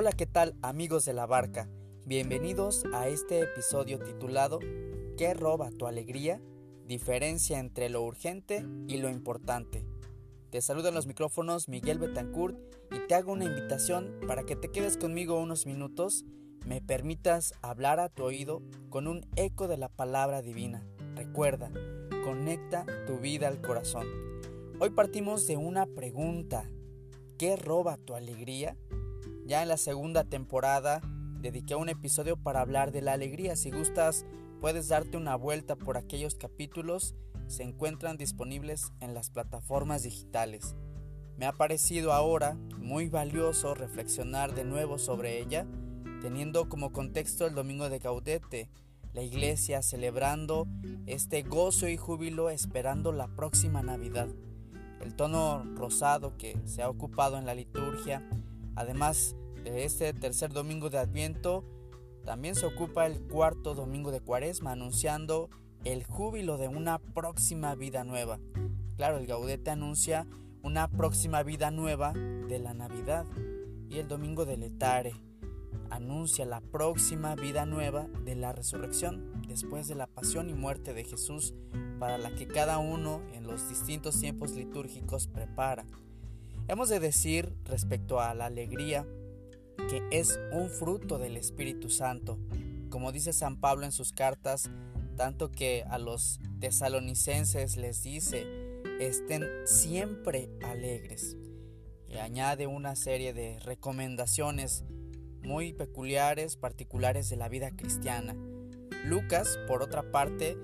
Hola, ¿qué tal amigos de la barca? Bienvenidos a este episodio titulado ¿Qué roba tu alegría? Diferencia entre lo urgente y lo importante. Te saludan los micrófonos Miguel Betancourt y te hago una invitación para que te quedes conmigo unos minutos, me permitas hablar a tu oído con un eco de la palabra divina. Recuerda, conecta tu vida al corazón. Hoy partimos de una pregunta. ¿Qué roba tu alegría? Ya en la segunda temporada dediqué un episodio para hablar de la alegría. Si gustas, puedes darte una vuelta por aquellos capítulos. Se encuentran disponibles en las plataformas digitales. Me ha parecido ahora muy valioso reflexionar de nuevo sobre ella, teniendo como contexto el domingo de Gaudete, la iglesia celebrando este gozo y júbilo esperando la próxima Navidad. El tono rosado que se ha ocupado en la liturgia, además de este tercer domingo de Adviento, también se ocupa el cuarto domingo de Cuaresma, anunciando el júbilo de una próxima vida nueva. Claro, el Gaudete anuncia una próxima vida nueva de la Navidad y el domingo de Letare anuncia la próxima vida nueva de la resurrección después de la pasión y muerte de Jesús para la que cada uno en los distintos tiempos litúrgicos prepara. Hemos de decir respecto a la alegría que es un fruto del Espíritu Santo, como dice San Pablo en sus cartas, tanto que a los tesalonicenses les dice, estén siempre alegres. Y añade una serie de recomendaciones muy peculiares, particulares de la vida cristiana. Lucas, por otra parte,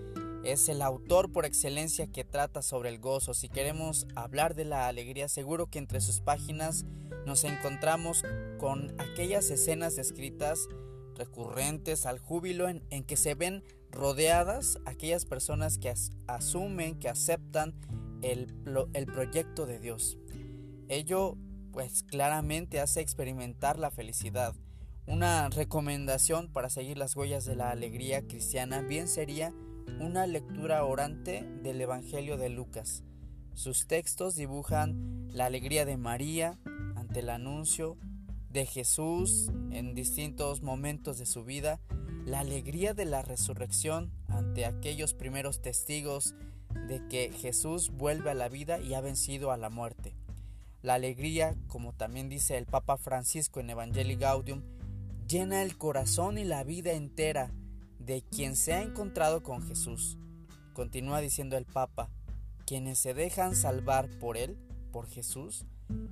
es el autor por excelencia que trata sobre el gozo. Si queremos hablar de la alegría, seguro que entre sus páginas nos encontramos con aquellas escenas descritas recurrentes al júbilo en, que se ven rodeadas aquellas personas que asumen, que aceptan el, el proyecto de Dios. Ello pues claramente hace experimentar la felicidad. Una recomendación para seguir las huellas de la alegría cristiana bien sería una lectura orante del Evangelio de Lucas. Sus textos dibujan la alegría de María ante el anuncio de Jesús en distintos momentos de su vida, la alegría de la resurrección ante aquellos primeros testigos de que Jesús vuelve a la vida y ha vencido a la muerte. La alegría, como también dice el Papa Francisco en Evangelii Gaudium, llena el corazón y la vida entera de quien se ha encontrado con Jesús. Continúa diciendo el Papa, quienes se dejan salvar por Él, por Jesús,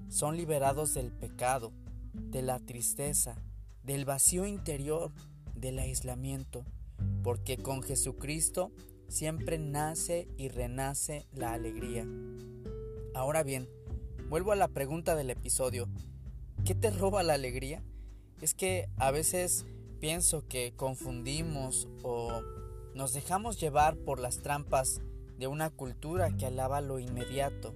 son liberados del pecado, de la tristeza, del vacío interior, del aislamiento, porque con Jesucristo siempre nace y renace la alegría. Ahora bien, vuelvo a la pregunta del episodio, ¿qué te roba la alegría? Es que a veces pienso que confundimos o nos dejamos llevar por las trampas de una cultura que alaba lo inmediato,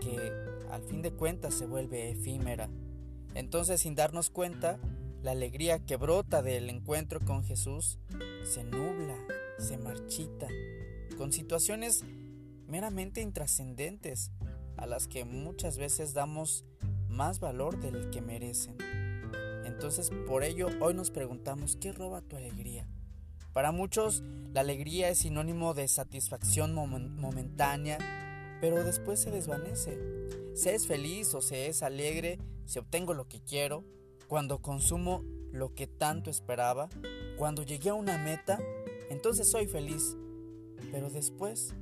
que al fin de cuentas se vuelve efímera. Entonces sin darnos cuenta, la alegría que brota del encuentro con Jesús se nubla, se marchita, con situaciones meramente intrascendentes a las que muchas veces damos más valor del que merecen. Entonces, por ello, hoy nos preguntamos, ¿qué roba tu alegría? Para muchos, la alegría es sinónimo de satisfacción momentánea, pero después se desvanece. Se es feliz o se es alegre si obtengo lo que quiero, cuando consumo lo que tanto esperaba, cuando llegué a una meta, entonces soy feliz. Pero después,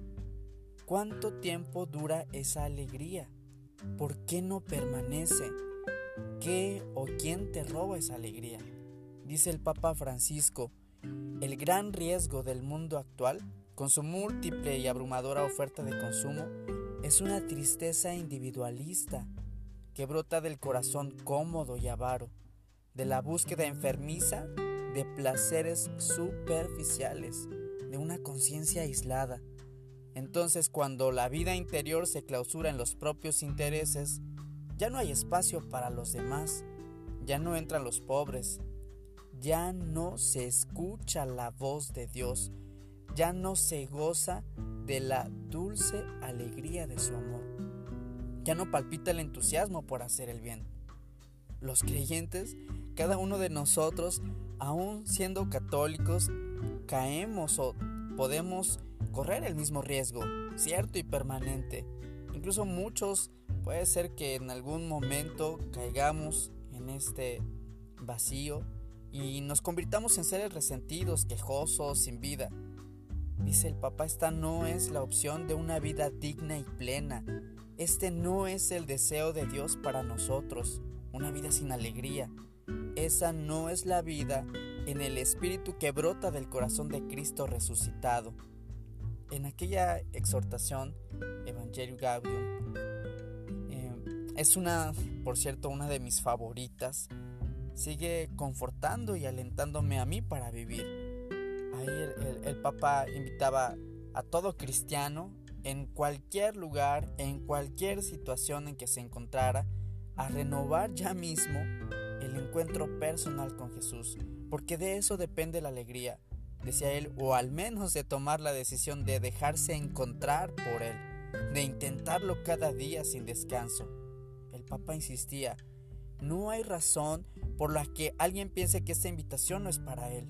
¿cuánto tiempo dura esa alegría? ¿Por qué no permanece? ¿Qué o quién te roba esa alegría? Dice el Papa Francisco, el gran riesgo del mundo actual, con su múltiple y abrumadora oferta de consumo, es una tristeza individualista que brota del corazón cómodo y avaro, de la búsqueda enfermiza de placeres superficiales, de una conciencia aislada. Entonces cuando la vida interior se clausura en los propios intereses, ya no hay espacio para los demás, ya no entran los pobres, ya no se escucha la voz de Dios, ya no se goza de la dulce alegría de su amor, ya no palpita el entusiasmo por hacer el bien. los creyentes, cada uno de nosotros, aún siendo católicos, caemos o podemos correr el mismo riesgo, cierto y permanente. Incluso muchos puede ser que en algún momento caigamos en este vacío y nos convirtamos en seres resentidos, quejosos, sin vida. Dice el papá, esta no es la opción de una vida digna y plena. Este no es el deseo de Dios para nosotros, una vida sin alegría. Esa no es la vida en el espíritu que brota del corazón de Cristo resucitado. En aquella exhortación, Evangelio Gaudium, eh, es una, por cierto, una de mis favoritas. Sigue confortando y alentándome a mí para vivir. Ahí el, Papa invitaba a todo cristiano en cualquier lugar, en cualquier situación en que se encontrara, a renovar ya mismo el encuentro personal con Jesús, porque de eso depende la alegría, decía él, o al menos de tomar la decisión de dejarse encontrar por él, de intentarlo cada día sin descanso. El Papa insistía, no hay razón por la que alguien piense que esta invitación no es para él,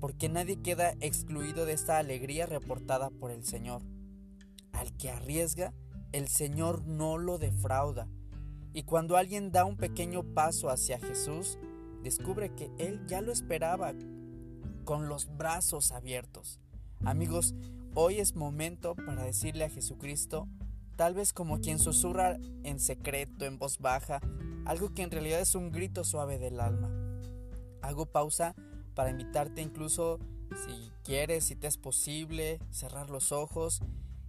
porque nadie queda excluido de esta alegría reportada por el Señor. Al que arriesga, el Señor no lo defrauda. Y cuando alguien da un pequeño paso hacia Jesús, descubre que Él ya lo esperaba con los brazos abiertos. Amigos, hoy es momento para decirle a Jesucristo, tal vez como quien susurra en secreto, en voz baja, algo que en realidad es un grito suave del alma. Hago pausa para invitarte incluso, si quieres, si te es posible, cerrar los ojos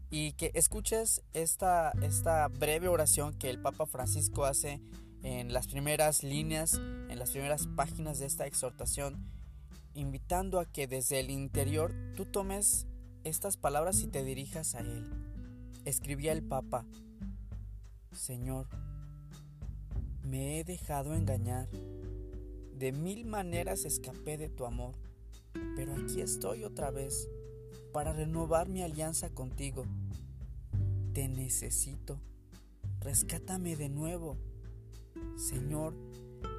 y que escuches esta, esta breve oración que el Papa Francisco hace en las primeras líneas, en las primeras páginas de esta exhortación, invitando a que desde el interior tú tomes estas palabras y te dirijas a Él. Escribía el Papa, Señor, me he dejado engañar, de mil maneras escapé de tu amor, pero aquí estoy otra vez para renovar mi alianza contigo. Te necesito. Rescátame de nuevo. Señor,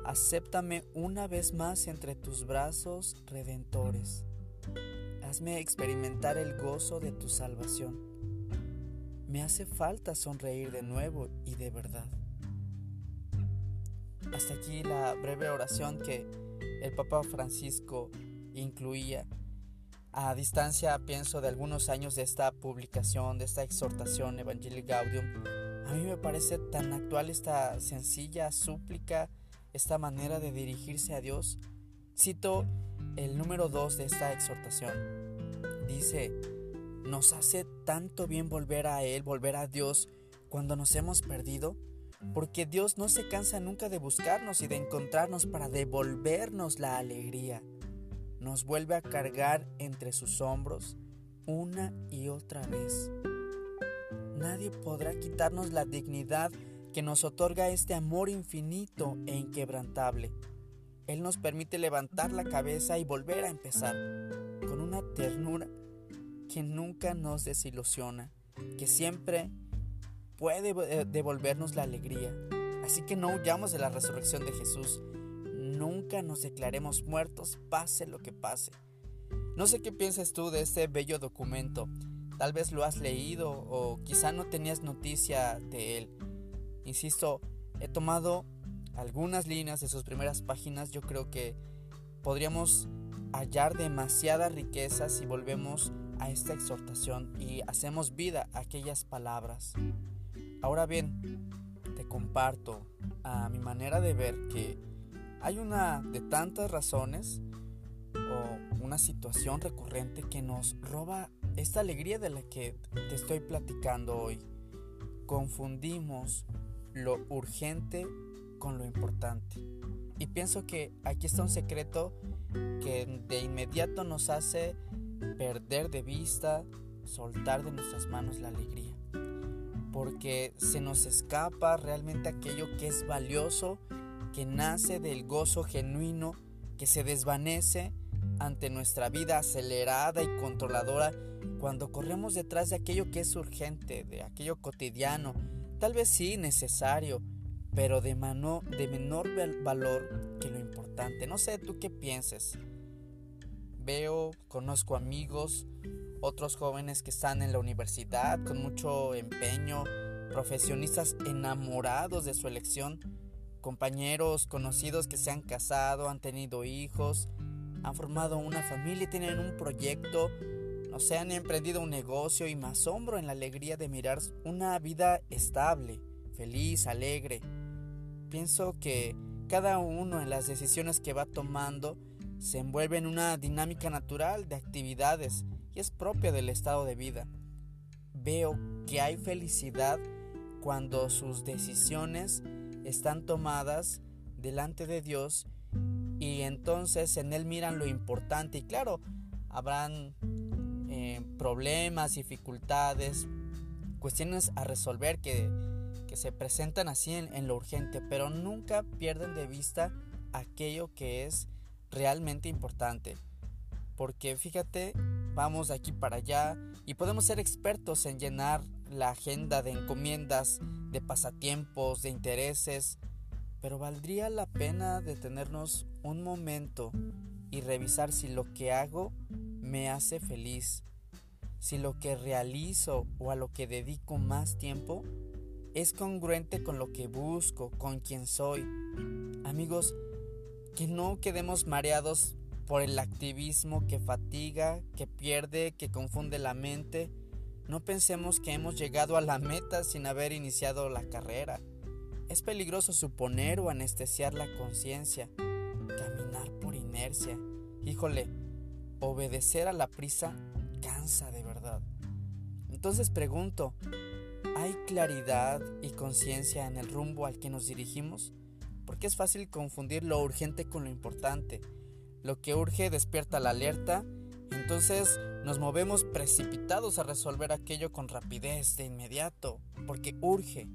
acéptame una vez más entre tus brazos redentores. Hazme experimentar el gozo de tu salvación. Me hace falta sonreír de nuevo y de verdad. Hasta aquí la breve oración que el Papa Francisco incluía a distancia, pienso, de algunos años de esta publicación, de esta exhortación Evangelii Gaudium, a mí me parece tan actual esta sencilla súplica, esta manera de dirigirse a Dios. Cito el número 2 de esta exhortación. Dice, nos hace tanto bien volver a Él, volver a Dios, cuando nos hemos perdido, porque Dios no se cansa nunca de buscarnos y de encontrarnos para devolvernos la alegría nos vuelve a cargar entre sus hombros una y otra vez. Nadie podrá quitarnos la dignidad que nos otorga este amor infinito e inquebrantable. Él nos permite levantar la cabeza y volver a empezar, con una ternura que nunca nos desilusiona, que siempre puede devolvernos la alegría. Así que no huyamos de la resurrección de Jesús, nunca nos declaremos muertos, pase lo que pase. No sé qué piensas tú de este bello documento. Tal vez lo has leído o quizá no tenías noticia de él. Insisto, he tomado algunas líneas de sus primeras páginas. Yo creo que podríamos hallar demasiada riqueza si volvemos a esta exhortación y hacemos vida a aquellas palabras. Ahora bien, te comparto a mi manera de ver que hay una de tantas razones o una situación recurrente que nos roba esta alegría de la que te estoy platicando hoy. Confundimos lo urgente con lo importante. Y pienso que aquí está un secreto que de inmediato nos hace perder de vista, soltar de nuestras manos la alegría. Porque se nos escapa realmente aquello que es valioso que nace del gozo genuino que se desvanece ante nuestra vida acelerada y controladora cuando corremos detrás de aquello que es urgente, de aquello cotidiano, tal vez sí necesario, pero de, mano, de menor valor que lo importante. No sé tú qué pienses. Veo, conozco amigos, otros jóvenes que están en la universidad con mucho empeño, profesionistas enamorados de su elección, compañeros conocidos que se han casado, han tenido hijos, han formado una familia, tienen un proyecto, no sé, han emprendido un negocio y me asombro en la alegría de mirar una vida estable, feliz, alegre. Pienso que cada uno en las decisiones que va tomando se envuelve en una dinámica natural de actividades es propia del estado de vida. Veo que hay felicidad cuando sus decisiones están tomadas delante de Dios y entonces en Él miran lo importante y claro, habrán eh, problemas, dificultades, cuestiones a resolver que, se presentan así en, en lo urgente, pero nunca pierden de vista aquello que es realmente importante. Porque fíjate, vamos de aquí para allá y podemos ser expertos en llenar la agenda de encomiendas, de pasatiempos, de intereses, pero valdría la pena detenernos un momento y revisar si lo que hago me hace feliz, si lo que realizo o a lo que dedico más tiempo es congruente con lo que busco, con quien soy. Amigos, que no quedemos mareados por el activismo que fatiga, que pierde, que confunde la mente. No pensemos que hemos llegado a la meta sin haber iniciado la carrera. Es peligroso suponer o anestesiar la conciencia, caminar por inercia. Híjole, obedecer a la prisa cansa de verdad. Entonces pregunto, ¿hay claridad y conciencia en el rumbo al que nos dirigimos? Porque es fácil confundir lo urgente con lo importante. Lo que urge despierta la alerta, entonces nos movemos precipitados a resolver aquello con rapidez de inmediato, porque urge.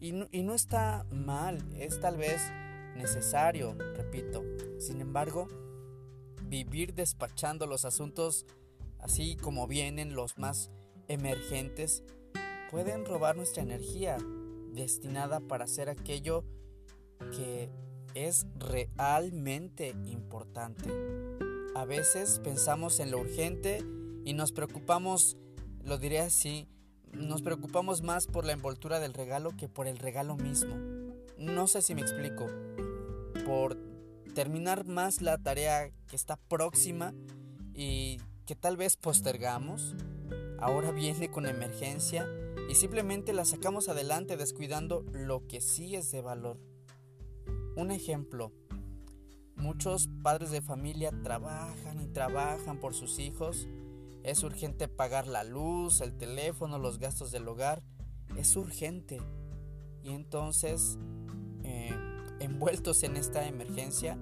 Y no, está mal, es tal vez necesario, repito. Sin embargo, vivir despachando los asuntos así como vienen los más emergentes, pueden robar nuestra energía destinada para hacer aquello que es realmente importante. A veces pensamos en lo urgente y nos preocupamos, lo diré así, nos preocupamos más por la envoltura del regalo que por el regalo mismo. No sé si me explico. Por terminar más la tarea que está próxima y que tal vez postergamos, ahora viene con emergencia y simplemente la sacamos adelante descuidando lo que sí es de valor. Un ejemplo, muchos padres de familia trabajan y trabajan por sus hijos. Es urgente pagar la luz, el teléfono, los gastos del hogar. Es urgente. Y entonces, eh, envueltos en esta emergencia,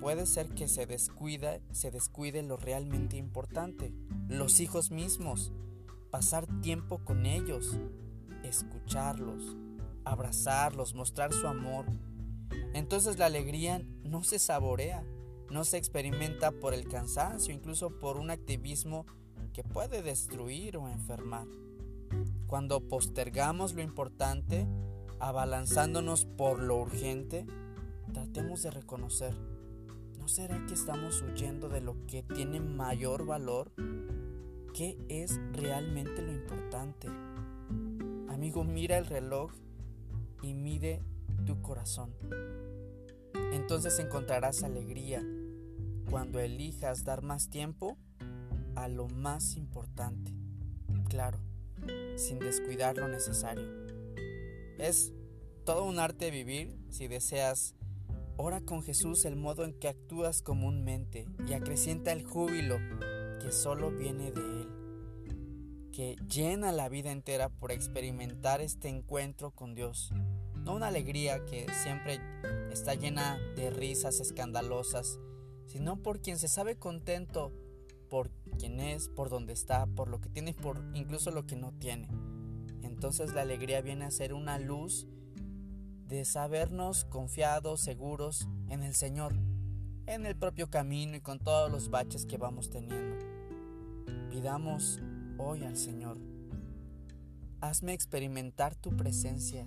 puede ser que se descuida, se descuide lo realmente importante, los hijos mismos, pasar tiempo con ellos, escucharlos, abrazarlos, mostrar su amor. Entonces la alegría no se saborea, no se experimenta por el cansancio, incluso por un activismo que puede destruir o enfermar. Cuando postergamos lo importante, abalanzándonos por lo urgente, tratemos de reconocer ¿No será que estamos huyendo de lo que tiene mayor valor? ¿Qué es realmente lo importante? Amigo, mira el reloj y mide tu corazón. Entonces encontrarás alegría cuando elijas dar más tiempo a lo más importante. Claro, sin descuidar lo necesario. Es todo un arte vivir si deseas Ora con Jesús el modo en que actúas comúnmente y acrecienta el júbilo que solo viene de Él, que llena la vida entera por experimentar este encuentro con Dios. No una alegría que siempre está llena de risas escandalosas, sino por quien se sabe contento por quien es, por donde está, por lo que tiene, por incluso lo que no tiene. Entonces la alegría viene a ser una luz de sabernos confiados, seguros en el Señor, en el propio camino y con todos los baches que vamos teniendo. Pidamos hoy al Señor, hazme experimentar tu presencia,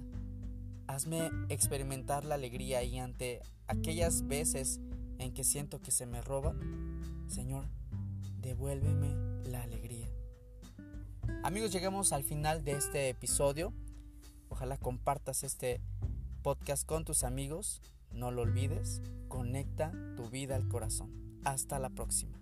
Hazme experimentar la alegría y ante aquellas veces en que siento que se me roba, Señor, devuélveme la alegría. Amigos, llegamos al final de este episodio. Ojalá compartas este podcast con tus amigos. No lo olvides, conecta tu vida al corazón. Hasta la próxima.